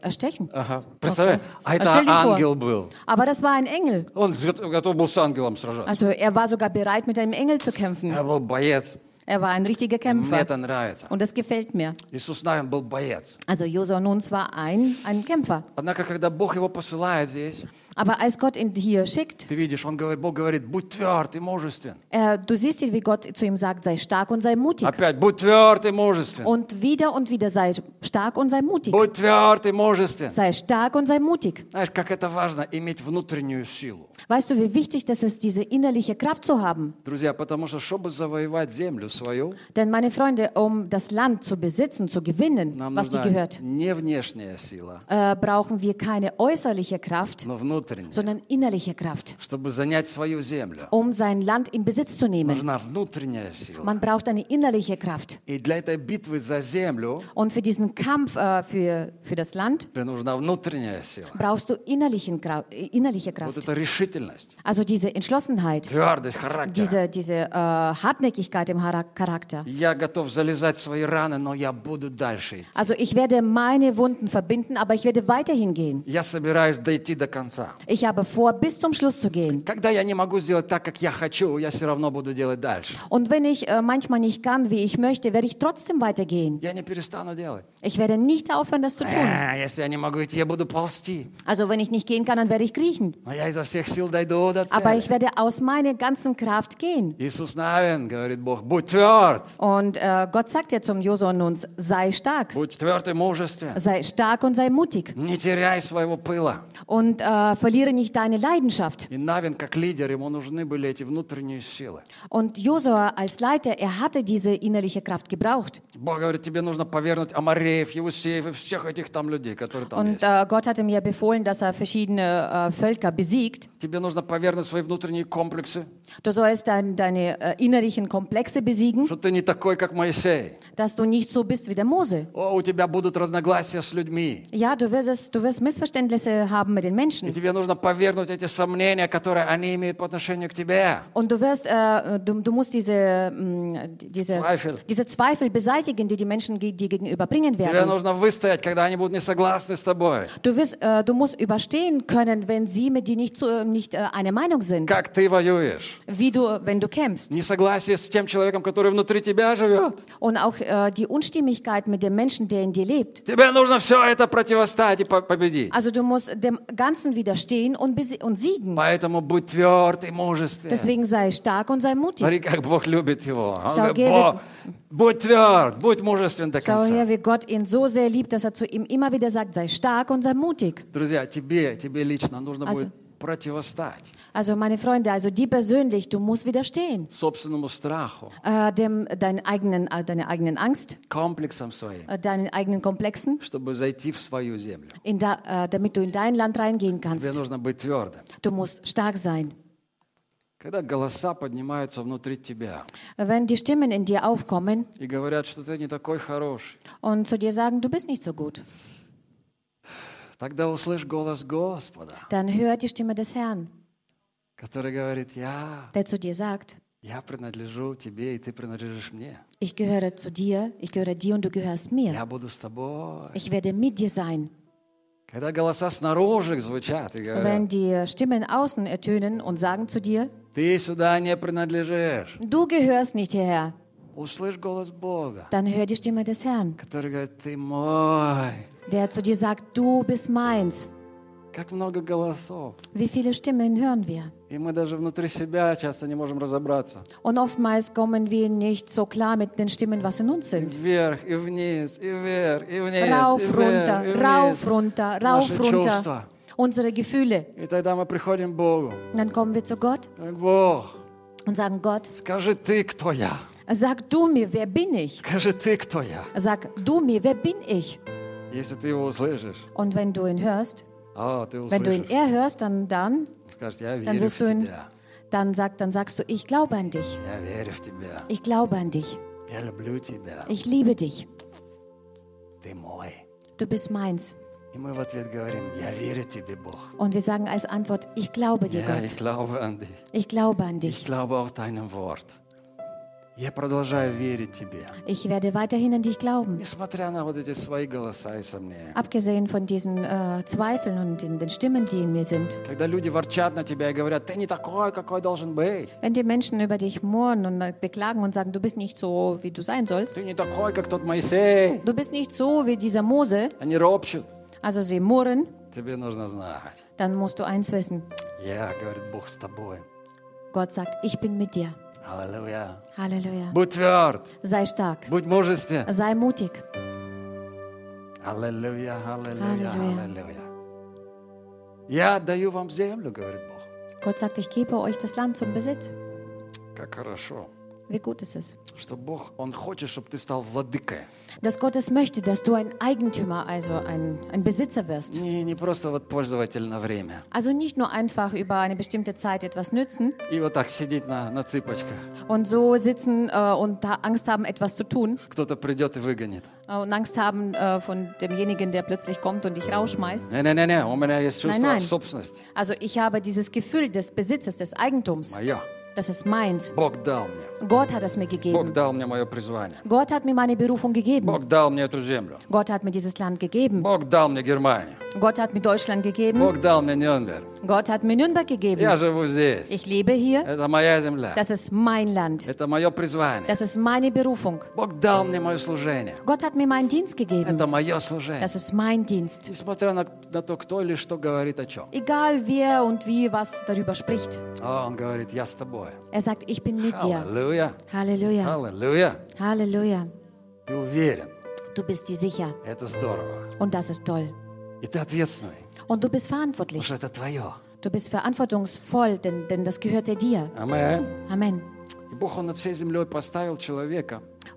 erstechen. Ага. Представляешь? А А это stell dir vor. ангел был. Aber das war ein Engel. Он гот- готов был с ангелом сражаться. Also er war sogar bereit, mit einem Engel zu kämpfen. Я был боец. Er war ein richtiger Мне Kämpfer. это нравится. Und das gefällt mir. Иисус Навин был боец. Also Josua Nuns war ein, ein Kämpfer. Однако, когда Бог его посылает здесь, Aber als Gott ihn hier schickt, ты видишь, он говорит, Бог говорит, будь тверд и мужествен. äh, du siehst, wie Gott zu ihm sagt, sei stark und sei mutig. Опять, будь тверд и мужествен. Und wieder und wieder sei stark und sei mutig. Будь тверд и мужествен. Sei stark und sei mutig. Знаешь, как это важно иметь внутреннюю силу. Weißt du, wie wichtig das ist, diese innerliche Kraft zu haben? Друзья, потому что, чтобы завоевать землю свою, Denn meine Freunde, um das Land zu besitzen, zu gewinnen, нам was dir нужна gehört, не внешняя сила, äh, brauchen wir keine äußerliche Kraft, но внутренняя. sondern innerliche Kraft, Чтобы занять свою землю, um sein Land in Besitz zu nehmen. нужна внутренняя сила. Man braucht eine innerliche Kraft. И для этой битвы за землю Und für diesen Kampf äh, für, für das Land тебе нужна внутренняя сила. brauchst du innerlichen Gra äh, innerliche Вот Kraft. это решительность, Also diese Entschlossenheit, твердость характера. diese, diese äh, Hartnäckigkeit im Hara- Charakter. Я готов залезать в свои раны, но я буду дальше идти. Also ich werde meine Wunden verbinden, aber ich werde weiterhin gehen. Я собираюсь дойти до конца. Ich habe vor, bis zum Schluss zu gehen. Когда я не могу сделать так, как я хочу, я все равно буду делать дальше. Und wenn ich äh, manchmal nicht kann, wie ich möchte, werde ich trotzdem weitergehen. Я не перестану делать. Ich werde nicht aufhören, das zu tun. А, если я не могу идти, я буду ползти. Also wenn ich nicht gehen kann, dann werde ich kriechen. Но я изо всех сил дойду до Aber цели. ich werde aus meiner ganzen Kraft gehen. Иисус Навин, говорит Бог, будь тверд, Und äh, Gott sagt ja zum Josua nun, sei stark. будь тверд и мужествен. Sei stark und sei mutig. Не теряй своего пыла. Und äh, verliere nicht deine Leidenschaft. И Навин, как лидер, ему нужны были эти внутренние силы. Und Josua als Leiter, er hatte diese innerliche Kraft gebraucht. Бог говорит, тебе нужно повернуть Амареев, Евусеев и всех этих там людей, которые там Und есть. äh, Gott hatte mir befohlen, dass er verschiedene äh, Völker besiegt. Тебе нужно повернуть свои внутренние комплексы, Du sollst dein, deine äh, innerlichen Komplexe besiegen, что ты не такой, как Моисей. dass du nicht so bist wie der Mose. О, у тебя будут разногласия с людьми. Ja, du wirst, es, du wirst Missverständnisse haben mit den И Menschen. тебе нужно повернуть эти сомнения, которые они имеют по отношению к тебе. Und du wirst, äh, du, du musst diese, mh, diese, Zweifel. diese Zweifel beseitigen, die die Menschen ge- dir gegenüber bringen Тебе werden. нужно выстоять, когда они будут не согласны с тобой. Du, wirst, äh, du musst überstehen können, wenn sie mit dir nicht, zu, nicht äh, einer Meinung sind. Как ты воюешь. Wie du, wenn du kämpfst. Несогласие с тем человеком, который внутри тебя живет. Und auch äh, die Unstimmigkeit mit dem Menschen, der in dir lebt. Тебе нужно все это противостоять и по- победить. Also du musst dem Ganzen widerstehen und, besi- und siegen. Поэтому будь тверд и мужествен. Deswegen sei stark und sei mutig. Смотри, как Бог любит его. Он Schau, говорит, geh, «Бог, будь tверд, будь мужествен до Schau конца. her, wie Gott ihn so sehr liebt, dass er zu ihm immer wieder sagt, sei stark und sei mutig. Друзья, тебе, тебе лично нужно Also- будет противостать Also meine Freunde, also die persönlich, du musst widerstehen. собственному страху, Äh, dem, deinen eigenen, äh, deiner eigenen Angst, комплексам своим, äh, deinen eigenen Komplexen, чтобы зайти в свою землю. in da, äh, damit du in dein Land reingehen Тебе kannst. нужно быть твердым. Du musst stark sein. Когда голоса поднимаются внутри тебя Wenn die Stimmen in dir aufkommen и говорят, что ты не такой хороший, und zu dir sagen, du bist nicht so gut, тогда услышь голос Господа, dann hör die Stimme des Herrn, который говорит, я, der zu dir sagt, я принадлежу тебе, и ты принадлежишь мне. ich gehöre zu dir, ich gehöre dir und du gehörst mir. Я буду с тобой. Ich werde mit dir sein. Когда голоса снаружи звучат и говорят, Wenn die Stimmen außen ertönen und sagen zu dir, ты сюда не принадлежишь, du gehörst nicht hierher, Услышь голос Бога, dann hör die Stimme des Herrn, который говорит, ты мой. der zu dir sagt, du bist meins. Как много голосов. Wie viele Stimmen hören wir? И мы даже внутри себя часто не можем разобраться. Und oftmals kommen wir nicht so klar mit den Stimmen, was in uns sind. Вверх и вниз, и вверх, и вниз, Rauf, и вверх, runter, и вниз. rauf, runter, rauf, Наши runter. чувства. unsere Gefühle. И тогда мы приходим к Богу. Dann kommen wir zu Gott Бог, und sagen, Gott, скажи ты, кто я. sag du mir, wer bin ich? Скажи ты, кто я. Sag du mir, wer bin ich? Если ты его услышишь, Und wenn du ihn hörst, а, ты wenn du ihn услышишь, eher hörst, dann, dann, скажешь, я dann верю в wirst du ihn, тебя. dann, sag, dann sagst du, ich glaube an dich. Я верю в тебя. Ich glaube an dich. Я люблю тебя. Ich liebe dich. Ты мой. Du bist meins. И мы в ответ говорим, я верю тебе, Бог. Und wir sagen als Antwort, ich glaube dir, Я Gott. ich glaube an dich. Ich glaube an Ich dich. glaube auch deinem Wort. Я продолжаю верить тебе. Ich werde weiterhin an dich glauben. Несмотря на вот эти свои голоса и сомнения. Abgesehen von diesen äh, Zweifeln und den, den Stimmen, die in mir sind. Когда люди ворчат на тебя и говорят, ты не такой, какой должен быть. Wenn die Menschen über dich murren und äh, beklagen und sagen, du bist nicht so, wie du sein sollst. Ты не такой, как тот Моисей. Du bist nicht so wie dieser Mose. Они ропщут. Also sie murren. Тебе нужно знать. Dann musst du eins wissen. Я, говорит Бог, с тобой. Gott sagt, ich bin mit dir. Аллилуйя. Halleluja. Будь тверд. Sei stark. Будь мужествен. Sei mutig. Аллилуйя, аллилуйя, Аллилуйя. аллилуйя. Я даю вам землю, говорит Бог. Gott sagt, ich gebe euch das Land zum Besitz. Как хорошо, Wie gut ist es, что Бог, Он хочет, чтобы ты стал владыкой. dass Gott es möchte, dass du ein Eigentümer, also ein, ein Besitzer wirst. Не, не просто вот пользователь на время. Also nicht nur einfach über eine bestimmte Zeit etwas nützen И вот так сидеть на, на цыпочках. und so sitzen äh, und da Angst haben, etwas zu tun Кто-то придет и выгонит. äh, und Angst haben äh, von demjenigen, der plötzlich kommt und dich rausschmeißt. Не-не-не, у меня есть чувство Nein, nein. собственности. Also ich habe dieses Gefühl des Besitzes, des Eigentums. Мое. Das ist meins. Бог дал мне. Gott hat es mir Бог gegeben. дал мне мое призвание. Gott hat mir meine Berufung gegeben. Бог дал мне эту землю. Gott hat mir dieses Land gegeben. Бог дал мне Германию. Gott hat mir Deutschland gegeben. Бог дал мне Нюрнберг. Gott hat mir Nürnberg gegeben. Я живу здесь. Ich lebe hier. Это моя земля. Das ist mein Land. Это мое призвание. Das ist meine Berufung. Бог дал мне мое служение. Gott hat mir meinen Dienst gegeben. Это мое служение. Das ist mein Dienst. Несмотря на, на то, кто или что говорит о чем. Egal wer und wie was darüber spricht. А он говорит, я с тобой. Er sagt, ich bin mit Halleluja. dir. Halleluja. Halleluja. Halleluja. Du bist dir sicher. Und das ist toll. Und du bist verantwortlich. Du bist verantwortungsvoll, denn, denn das gehörte dir. Amen. Amen.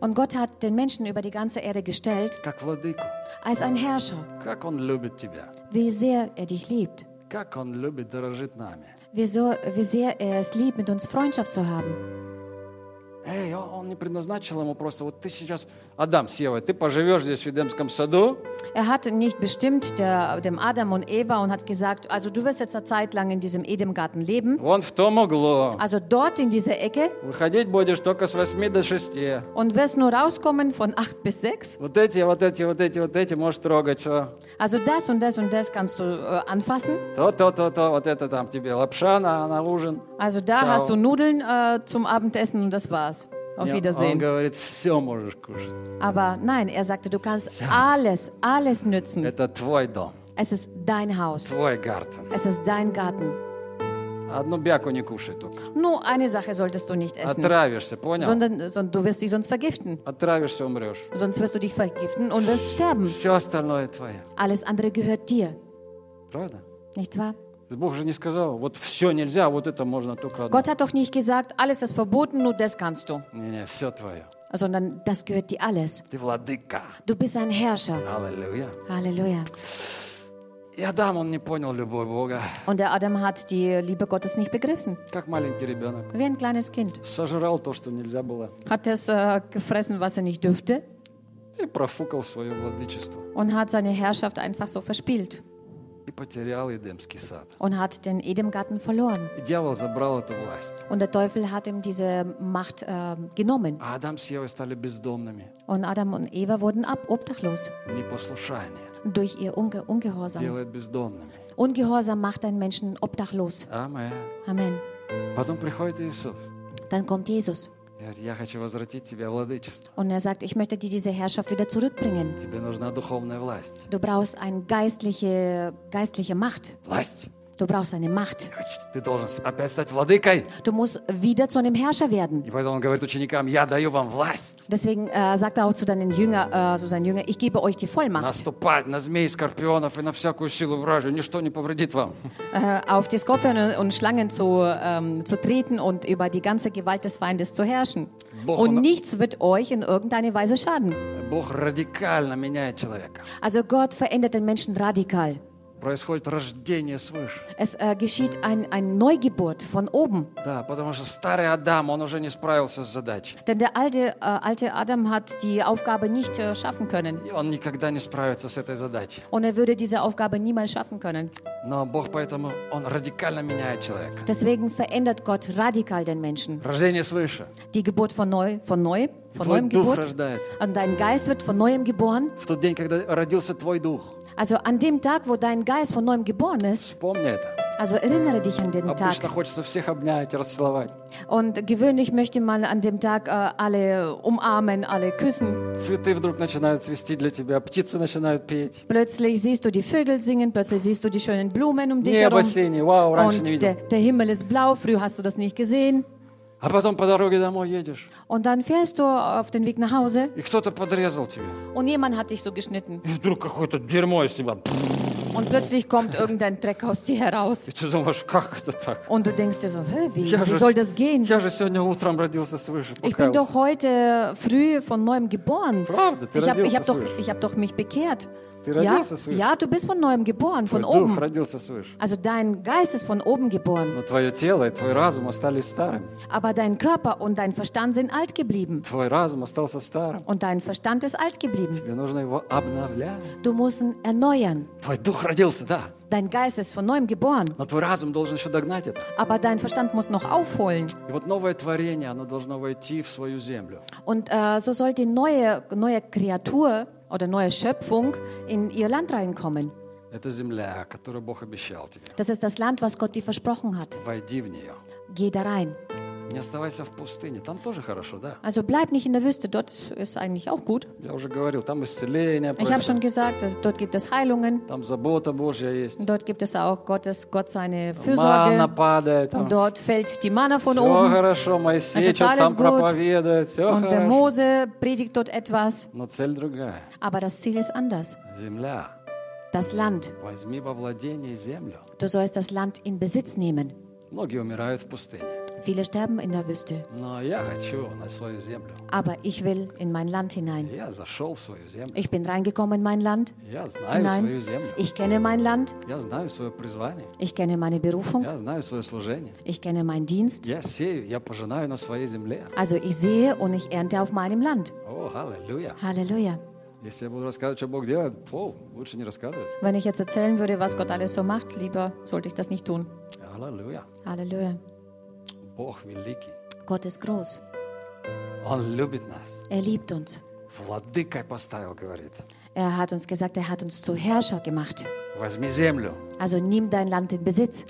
Und Gott hat den Menschen über die ganze Erde gestellt, als ein Herrscher, Wie sehr er dich liebt. wie sehr er dich liebt, wie, so, wie sehr er es liebt, mit uns Freundschaft zu haben. Эй, он не предназначил ему просто, вот ты сейчас, Адам, Сева, ты поживешь здесь в Эдемском саду, Er hat nicht bestimmt der, dem Adam und Eva und hat gesagt, also du wirst jetzt eine Zeit lang in diesem Edemgarten leben. вон в том углу. Also dort in dieser Ecke Выходить будешь только с 8 до 6. und wirst nur rauskommen von 8 bis 6. Вот эти, вот эти, вот эти, вот эти можешь трогать, что? Also das und das und das kannst du äh, anfassen. То, то, то, то, вот это там тебе лапша на, на ужин. Also da Ciao. hast du Nudeln äh, zum Abendessen und das war's. Auf Не, Он Wiedersehen. говорит, все можешь кушать. Aber nein, er sagte, du kannst alles, alles nützen. Это твой дом, Es ist dein Haus. твой гартен. Es ist dein Garten. Одну бяку не кушай только. Nur eine Sache solltest du nicht essen, Отравишься, понял? sondern, sondern du wirst dich sonst vergiften. Отравишься, умрешь. Sonst wirst du dich vergiften und wirst sterben. Все остальное твое. Alles andere gehört dir, Правда? nicht wahr? Gott hat doch nicht gesagt, alles ist verboten, nur das kannst du. Sondern das gehört dir alles. Du bist ein Herrscher. Halleluja. Halleluja. Und der Adam hat die Liebe Gottes nicht begriffen. Wie ein kleines Kind. Hat es äh, gefressen, was er nicht dürfte. Und hat seine Herrschaft einfach so verspielt. Und hat den Edomgarten verloren. Und der Teufel hat ihm diese Macht äh, genommen. Und Adam und Eva wurden ab obdachlos. Durch ihr Unge Ungehorsam. Ungehorsam macht einen Menschen obdachlos. Amen. Amen. Dann kommt Jesus. и Говорит, я хочу возвратить тебе владычество. und er sagt, ich möchte dir diese Herrschaft wieder zurückbringen. Тебе нужна духовная власть. Du brauchst eine geistliche, geistliche Macht. Власть. Du brauchst eine Macht. Значит, Ты должен опять стать владыкой. Du musst wieder zu einem Herrscher werden. И поэтому он говорит ученикам, я даю вам власть Deswegen äh, sagt er auch zu deinen Jünger, äh, zu seinen Jüngern, ich gebe euch die Vollmacht, наступать на змей, скорпионов и на всякую силу вражью. Ничто не повредит вам. äh, auf die Skorpione und Schlangen zu, ähm, zu treten und über die ganze Gewalt des Feindes zu herrschen. Boah, Und und- nichts wird euch in irgendeiner Weise schaden. Бог радикально меняет человека. Also Gott verändert den Menschen radikal. Происходит рождение свыше. Es äh, geschieht ein, ein Neugeburt von oben. Да, потому что старый Адам, он уже не справился с задачей. Denn der alte, äh, alte Adam hat die Aufgabe nicht äh, schaffen können. И он никогда не справится с этой задачей. Und er würde diese Aufgabe niemals schaffen können. Но Бог поэтому, он радикально меняет человека. Deswegen verändert Gott radikal den Menschen. Рождение свыше. Die Geburt von neu, von neu, von Твой neuem дух Geburt. рождается. Und dein Geist wird von neuem geboren. В тот день, когда родился твой дух. Also an dem Tag, wo dein Geist von neuem geboren ist, also erinnere dich an den Tag. Und gewöhnlich möchte man an dem Tag äh, alle umarmen, alle küssen. Plötzlich siehst du die Vögel singen, plötzlich siehst du die schönen Blumen um dich herum. Und der, der Himmel ist blau, früher hast du das nicht gesehen. А потом по дороге домой едешь, Und dann fährst du auf den Weg nach Hause и кто-то подрезал тебя. und jemand hat dich so geschnitten. И вдруг какое-то дерьмо из тебя. Und plötzlich kommt irgendein Dreck aus dir heraus. И ты думаешь, как это так? Und du denkst dir so, Hä, wie, Я wie же, soll das gehen? я же сегодня утром родился свыше. Ich bin покаялся. doch heute früh von neuem geboren. Правда, ты Ich habe ich родился hab doch, свыше. ich hab doch mich bekehrt. Ты Ja, родился свыше. ja, du bist von neuem geboren, Твой von дух oben. родился свыше. Also dein Geist ist von oben geboren. Но твое тело и твой разум остались старыми. Aber dein Körper und dein Verstand sind alt geblieben. Твой разум остался старым. Und dein Verstand ist alt geblieben. Тебе нужно его обновлять. Du musst ihn erneuern. Твой дух родился, да. Dein Geist ist von neuem geboren. Но твой разум должен еще догнать это. Aber dein Verstand muss noch aufholen. И вот новое творение, оно должно войти в свою землю. Und äh, so soll die neue, neue Kreatur oder neue Schöpfung in ihr Land reinkommen. Das ist das Land, was Gott dir versprochen hat. Geh da rein. Не оставайся в пустыне. Там тоже хорошо, да. Also bleib nicht in der Wüste, dort ist eigentlich auch gut. Я уже говорил, там исцеление, Ich habe происходит, schon gesagt, dass dort gibt es Heilungen, там забота Божья есть. dort gibt es auch Gottes, Gott seine Манна Fürsorge падает. Там. und dort fällt die Manna von Все oben хорошо, Моисей Es ist что-то alles там gut. проповедует, все und der хорошо. Mose predigt dort etwas, Но цель другая. aber das Ziel ist anders. Земля. Das Land. Возьми во владение землю. Du sollst das Land in Besitz nehmen. Многие умирают в пустыне. Viele sterben in der Wüste. Aber ich will in mein Land hinein. Ich bin reingekommen in mein Land. Hinein. Ich kenne mein Land. Ich kenne meine Berufung. Ich kenne meinen Dienst. Also ich sehe und ich ernte auf meinem Land. Halleluja. Wenn ich jetzt erzählen würde, was Gott alles so macht, lieber sollte ich das nicht tun. Halleluja. Halleluja. Бог великий. Gott ist groß. Он любит нас. Er liebt uns. Владыкой поставил, говорит. Er hat uns gesagt, er hat uns zu Herrscher gemacht. Возьми землю. Also nimm dein Land in Besitz.